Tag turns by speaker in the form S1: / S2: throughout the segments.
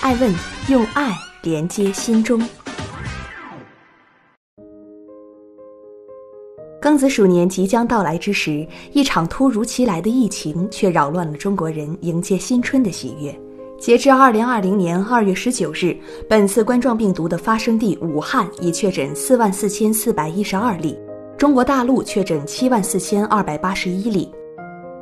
S1: 爱问用爱连接心中。庚子鼠年即将到来之时，一场突如其来的疫情却扰乱了中国人迎接新春的喜悦。截至二零二零年二月十九日，本次冠状病毒的发生地武汉已确诊四万四千四百一十二例，中国大陆确诊七万四千二百八十一例。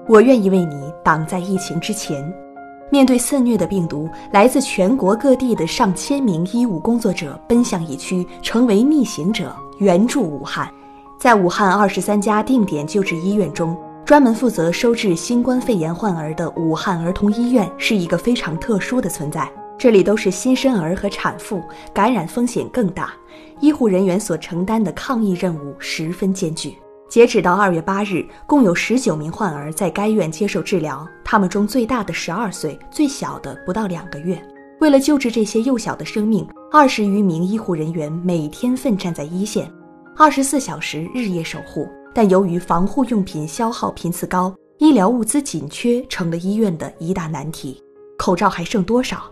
S1: 我愿意为你挡在疫情之前。面对肆虐的病毒，来自全国各地的上千名医务工作者奔向疫区，成为逆行者，援助武汉。在武汉二十三家定点救治医院中，专门负责收治新冠肺炎患儿的武汉儿童医院是一个非常特殊的存在。这里都是新生儿和产妇，感染风险更大，医护人员所承担的抗疫任务十分艰巨。截止到二月八日，共有十九名患儿在该院接受治疗，他们中最大的十二岁，最小的不到两个月。为了救治这些幼小的生命，二十余名医护人员每天奋战在一线。二十四小时日夜守护，但由于防护用品消耗频次高，医疗物资紧缺成了医院的一大难题。口罩还剩多少？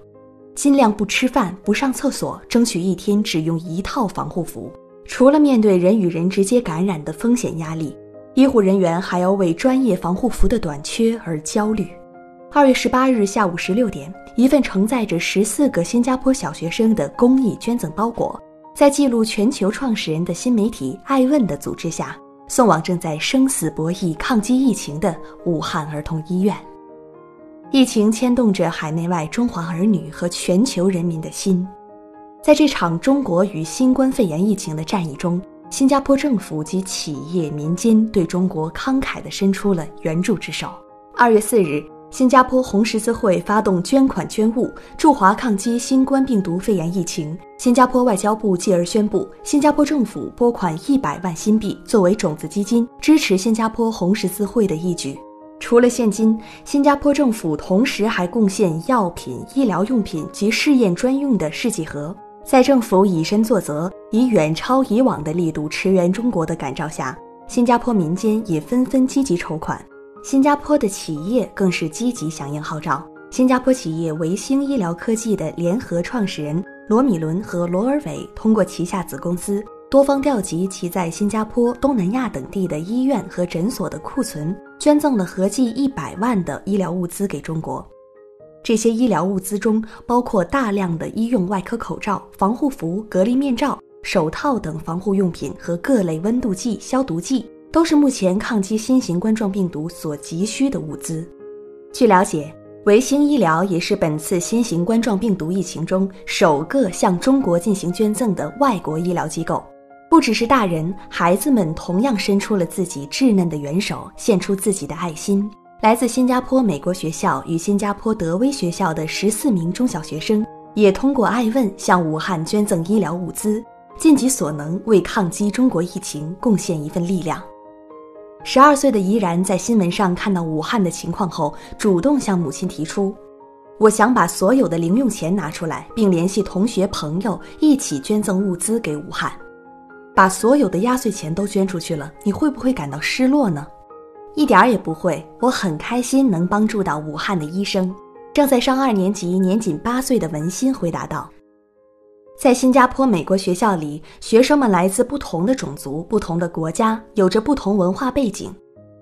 S1: 尽量不吃饭、不上厕所，争取一天只用一套防护服。除了面对人与人直接感染的风险压力，医护人员还要为专业防护服的短缺而焦虑。二月十八日下午十六点，一份承载着十四个新加坡小学生的公益捐赠包裹。在记录全球创始人的新媒体“爱问”的组织下，送往正在生死博弈抗击疫情的武汉儿童医院。疫情牵动着海内外中华儿女和全球人民的心。在这场中国与新冠肺炎疫情的战役中，新加坡政府及企业民间对中国慷慨地伸出了援助之手。二月四日。新加坡红十字会发动捐款捐物，驻华抗击新冠病毒肺炎疫情。新加坡外交部继而宣布，新加坡政府拨款一百万新币作为种子基金，支持新加坡红十字会的义举。除了现金，新加坡政府同时还贡献药品、医疗用品及试验专用的试剂盒。在政府以身作则，以远超以往的力度驰援中国的感召下，新加坡民间也纷纷积极筹款。新加坡的企业更是积极响应号召。新加坡企业维星医疗科技的联合创始人罗米伦和罗尔韦通过旗下子公司多方调集其在新加坡、东南亚等地的医院和诊所的库存，捐赠了合计一百万的医疗物资给中国。这些医疗物资中包括大量的医用外科口罩、防护服、隔离面罩、手套等防护用品和各类温度计、消毒剂。都是目前抗击新型冠状病毒所急需的物资。据了解，维星医疗也是本次新型冠状病毒疫情中首个向中国进行捐赠的外国医疗机构。不只是大人，孩子们同样伸出了自己稚嫩的援手，献出自己的爱心。来自新加坡美国学校与新加坡德威学校的十四名中小学生，也通过爱问向武汉捐赠医疗物资，尽己所能为抗击中国疫情贡献一份力量。十二岁的怡然在新闻上看到武汉的情况后，主动向母亲提出：“我想把所有的零用钱拿出来，并联系同学朋友一起捐赠物资给武汉。把所有的压岁钱都捐出去了，你会不会感到失落呢？”一点儿也不会，我很开心能帮助到武汉的医生。正在上二年级、年仅八岁的文心回答道。在新加坡美国学校里，学生们来自不同的种族、不同的国家，有着不同文化背景。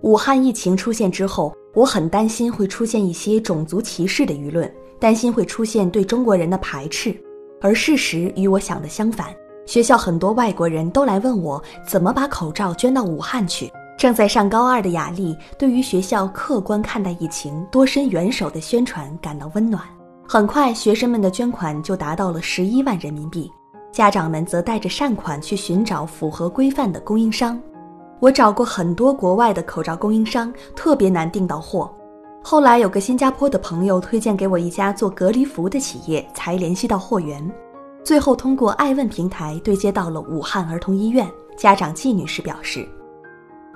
S1: 武汉疫情出现之后，我很担心会出现一些种族歧视的舆论，担心会出现对中国人的排斥。而事实与我想的相反，学校很多外国人都来问我怎么把口罩捐到武汉去。正在上高二的雅丽对于学校客观看待疫情、多伸援手的宣传感到温暖。很快，学生们的捐款就达到了十一万人民币。家长们则带着善款去寻找符合规范的供应商。我找过很多国外的口罩供应商，特别难订到货。后来有个新加坡的朋友推荐给我一家做隔离服的企业，才联系到货源，最后通过爱问平台对接到了武汉儿童医院。家长季女士表示，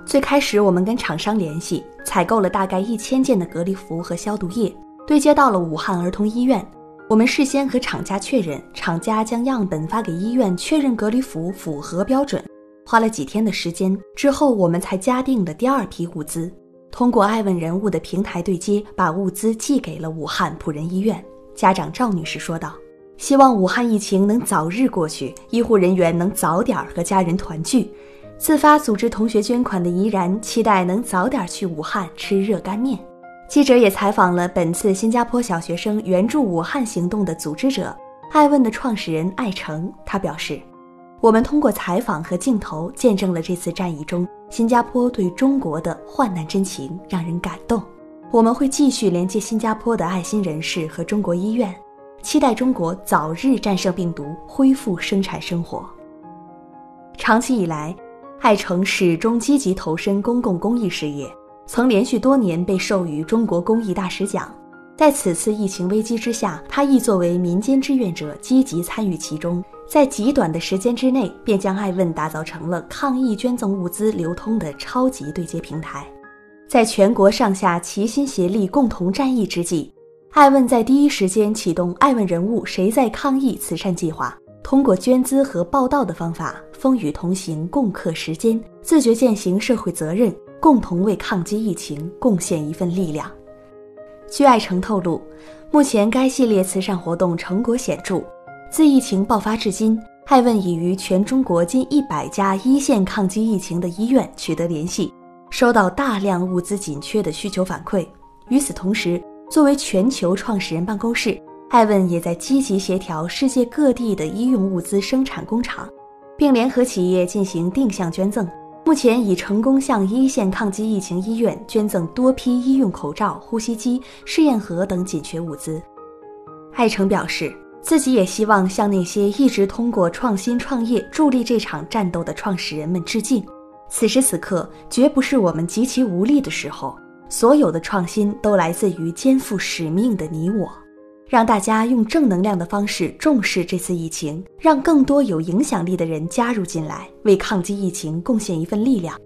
S1: 最开始我们跟厂商联系，采购了大概一千件的隔离服和消毒液，对接到了武汉儿童医院。我们事先和厂家确认，厂家将样本发给医院确认隔离服符合标准，花了几天的时间之后，我们才加订了第二批物资。通过爱问人物的平台对接，把物资寄给了武汉普仁医院。家长赵女士说道：“希望武汉疫情能早日过去，医护人员能早点和家人团聚。”自发组织同学捐款的怡然期待能早点去武汉吃热干面。记者也采访了本次新加坡小学生援助武汉行动的组织者爱问的创始人艾成，他表示。我们通过采访和镜头，见证了这次战役中新加坡对中国的患难真情，让人感动。我们会继续连接新加坡的爱心人士和中国医院，期待中国早日战胜病毒，恢复生产生活。长期以来，艾诚始终积极投身公共公益事业，曾连续多年被授予中国公益大使奖。在此次疫情危机之下，他亦作为民间志愿者积极参与其中。在极短的时间之内，便将爱问打造成了抗疫捐赠物资流通的超级对接平台。在全国上下齐心协力共同战役之际，爱问在第一时间启动“爱问人物谁在抗疫”慈善计划，通过捐资和报道的方法，风雨同行，共克时艰，自觉践行社会责任，共同为抗击疫情贡献一份力量。据爱成透露，目前该系列慈善活动成果显著。自疫情爆发至今，爱问已与全中国近一百家一线抗击疫情的医院取得联系，收到大量物资紧缺的需求反馈。与此同时，作为全球创始人办公室，艾问也在积极协调世界各地的医用物资生产工厂，并联合企业进行定向捐赠。目前已成功向一线抗击疫情医院捐赠多批医用口罩、呼吸机、试验盒等紧缺物资。艾诚表示。自己也希望向那些一直通过创新创业助力这场战斗的创始人们致敬。此时此刻，绝不是我们极其无力的时候。所有的创新都来自于肩负使命的你我。让大家用正能量的方式重视这次疫情，让更多有影响力的人加入进来，为抗击疫情贡献一份力量。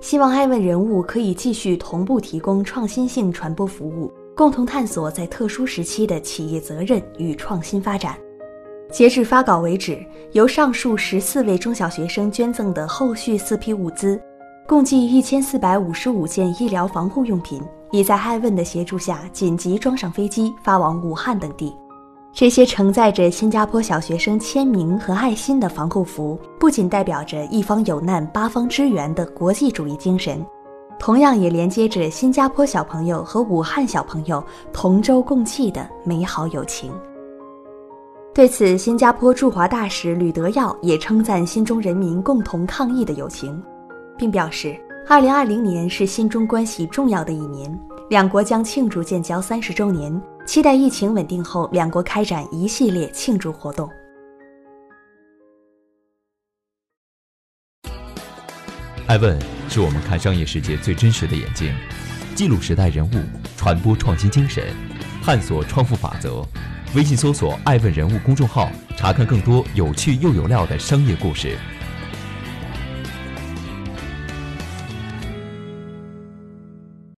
S1: 希望艾问人物可以继续同步提供创新性传播服务。共同探索在特殊时期的企业责任与创新发展。截至发稿为止，由上述十四位中小学生捐赠的后续四批物资，共计一千四百五十五件医疗防护用品，已在爱问的协助下紧急装上飞机，发往武汉等地。这些承载着新加坡小学生签名和爱心的防护服，不仅代表着一方有难八方支援的国际主义精神。同样也连接着新加坡小朋友和武汉小朋友同舟共济的美好友情。对此，新加坡驻华大使吕德耀也称赞新中人民共同抗疫的友情，并表示，二零二零年是新中关系重要的一年，两国将庆祝建交三十周年，期待疫情稳定后，两国开展一系列庆祝活动。
S2: 爱问是我们看商业世界最真实的眼睛，记录时代人物，传播创新精神，探索创富法则。微信搜索“爱问人物”公众号，查看更多有趣又有料的商业故事。